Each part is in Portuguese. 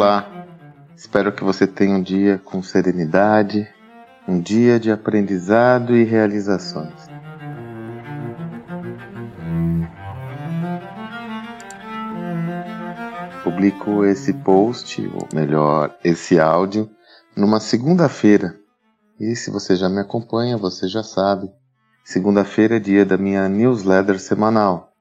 Olá, espero que você tenha um dia com serenidade, um dia de aprendizado e realizações. Publico esse post, ou melhor, esse áudio, numa segunda-feira. E se você já me acompanha, você já sabe. Segunda-feira é dia da minha newsletter semanal.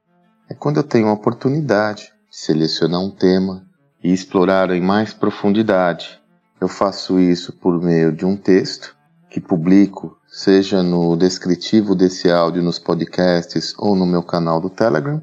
É quando eu tenho a oportunidade de selecionar um tema e explorar em mais profundidade. Eu faço isso por meio de um texto que publico, seja no descritivo desse áudio nos podcasts ou no meu canal do Telegram,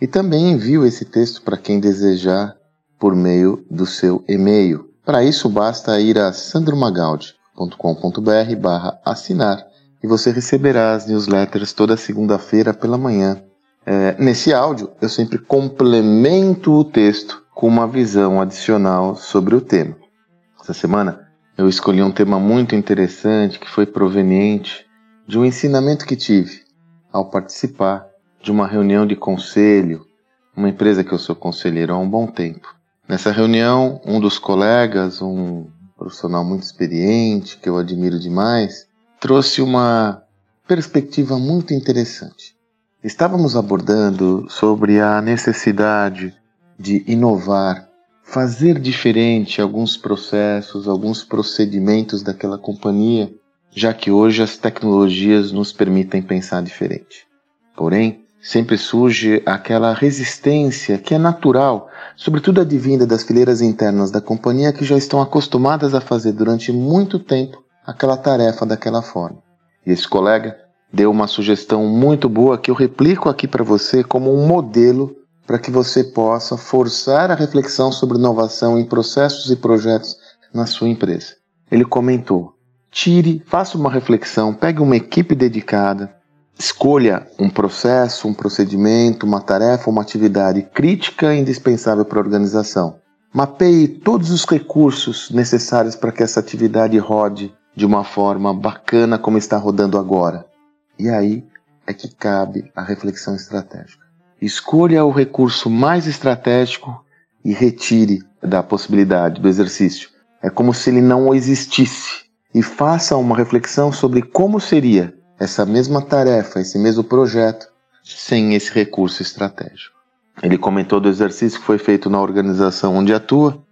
e também envio esse texto para quem desejar por meio do seu e-mail. Para isso basta ir a sandromagaldi.com.br barra assinar e você receberá as newsletters toda segunda-feira pela manhã. É, nesse áudio eu sempre complemento o texto com uma visão adicional sobre o tema. Essa semana eu escolhi um tema muito interessante que foi proveniente de um ensinamento que tive ao participar de uma reunião de conselho, uma empresa que eu sou conselheiro há um bom tempo. Nessa reunião, um dos colegas, um profissional muito experiente, que eu admiro demais, trouxe uma perspectiva muito interessante. Estávamos abordando sobre a necessidade de inovar fazer diferente alguns processos, alguns procedimentos daquela companhia, já que hoje as tecnologias nos permitem pensar diferente. Porém, sempre surge aquela resistência que é natural, sobretudo advinda das fileiras internas da companhia que já estão acostumadas a fazer durante muito tempo aquela tarefa daquela forma. E esse colega deu uma sugestão muito boa que eu replico aqui para você como um modelo para que você possa forçar a reflexão sobre inovação em processos e projetos na sua empresa. Ele comentou: tire, faça uma reflexão, pegue uma equipe dedicada, escolha um processo, um procedimento, uma tarefa, uma atividade crítica e indispensável para a organização. Mapeie todos os recursos necessários para que essa atividade rode de uma forma bacana como está rodando agora. E aí é que cabe a reflexão estratégica. Escolha o recurso mais estratégico e retire da possibilidade do exercício. É como se ele não existisse. E faça uma reflexão sobre como seria essa mesma tarefa, esse mesmo projeto, sem esse recurso estratégico. Ele comentou do exercício que foi feito na organização onde atua,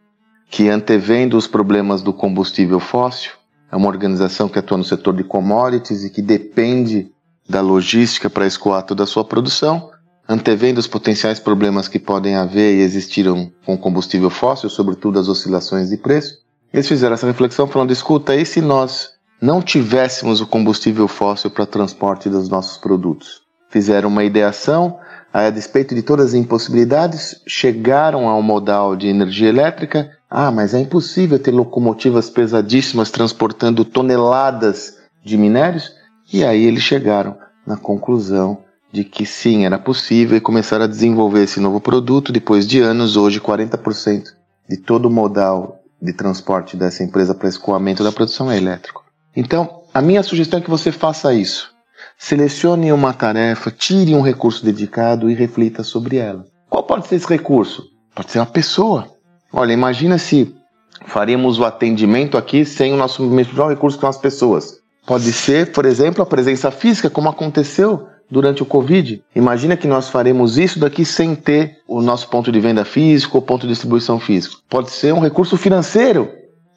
que antevendo os problemas do combustível fóssil, é uma organização que atua no setor de commodities e que depende da logística para escoar toda a sua produção, antevendo os potenciais problemas que podem haver e existiram com combustível fóssil, sobretudo as oscilações de preço, eles fizeram essa reflexão falando: escuta, e se nós não tivéssemos o combustível fóssil para transporte dos nossos produtos? Fizeram uma ideação, a despeito de todas as impossibilidades, chegaram ao modal de energia elétrica. Ah, mas é impossível ter locomotivas pesadíssimas transportando toneladas de minérios? E aí eles chegaram na conclusão de que sim, era possível e começaram a desenvolver esse novo produto. Depois de anos, hoje 40% de todo o modal de transporte dessa empresa para escoamento da produção é elétrico. Então, a minha sugestão é que você faça isso. Selecione uma tarefa, tire um recurso dedicado e reflita sobre ela. Qual pode ser esse recurso? Pode ser uma pessoa. Olha, imagina se faríamos o atendimento aqui sem o nosso principal recurso que são as pessoas. Pode ser, por exemplo, a presença física, como aconteceu durante o Covid. Imagina que nós faremos isso daqui sem ter o nosso ponto de venda físico ou ponto de distribuição físico. Pode ser um recurso financeiro,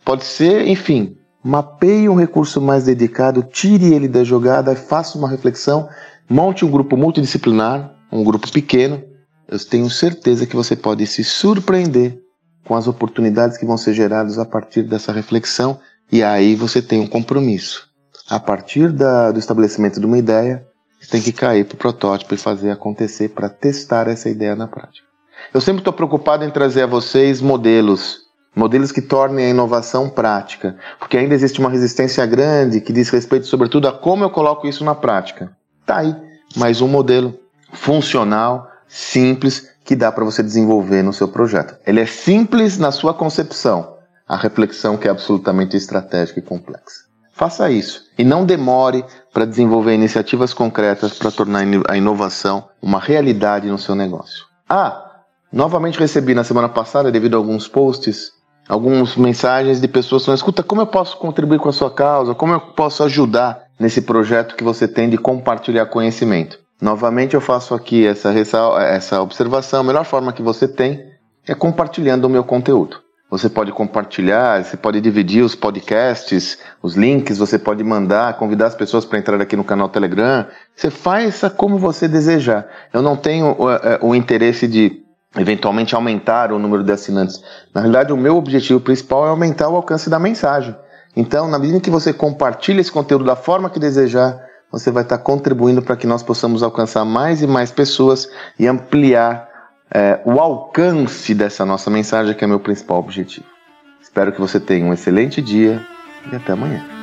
pode ser, enfim. Mapeie um recurso mais dedicado, tire ele da jogada, faça uma reflexão, monte um grupo multidisciplinar, um grupo pequeno. Eu tenho certeza que você pode se surpreender com as oportunidades que vão ser geradas a partir dessa reflexão e aí você tem um compromisso. A partir da, do estabelecimento de uma ideia, tem que cair para o protótipo e fazer acontecer para testar essa ideia na prática. Eu sempre estou preocupado em trazer a vocês modelos, modelos que tornem a inovação prática, porque ainda existe uma resistência grande que diz respeito, sobretudo, a como eu coloco isso na prática. Tá aí, mais um modelo funcional, simples, que dá para você desenvolver no seu projeto. Ele é simples na sua concepção, a reflexão que é absolutamente estratégica e complexa. Faça isso e não demore para desenvolver iniciativas concretas para tornar a inovação uma realidade no seu negócio. Ah, novamente recebi na semana passada, devido a alguns posts, algumas mensagens de pessoas falando: escuta, como eu posso contribuir com a sua causa? Como eu posso ajudar nesse projeto que você tem de compartilhar conhecimento? Novamente, eu faço aqui essa, essa observação. A melhor forma que você tem é compartilhando o meu conteúdo. Você pode compartilhar, você pode dividir os podcasts, os links, você pode mandar, convidar as pessoas para entrar aqui no canal Telegram. Você faz como você desejar. Eu não tenho uh, uh, o interesse de eventualmente aumentar o número de assinantes. Na realidade, o meu objetivo principal é aumentar o alcance da mensagem. Então, na medida que você compartilha esse conteúdo da forma que desejar, você vai estar contribuindo para que nós possamos alcançar mais e mais pessoas e ampliar é, o alcance dessa nossa mensagem, que é meu principal objetivo. Espero que você tenha um excelente dia e até amanhã.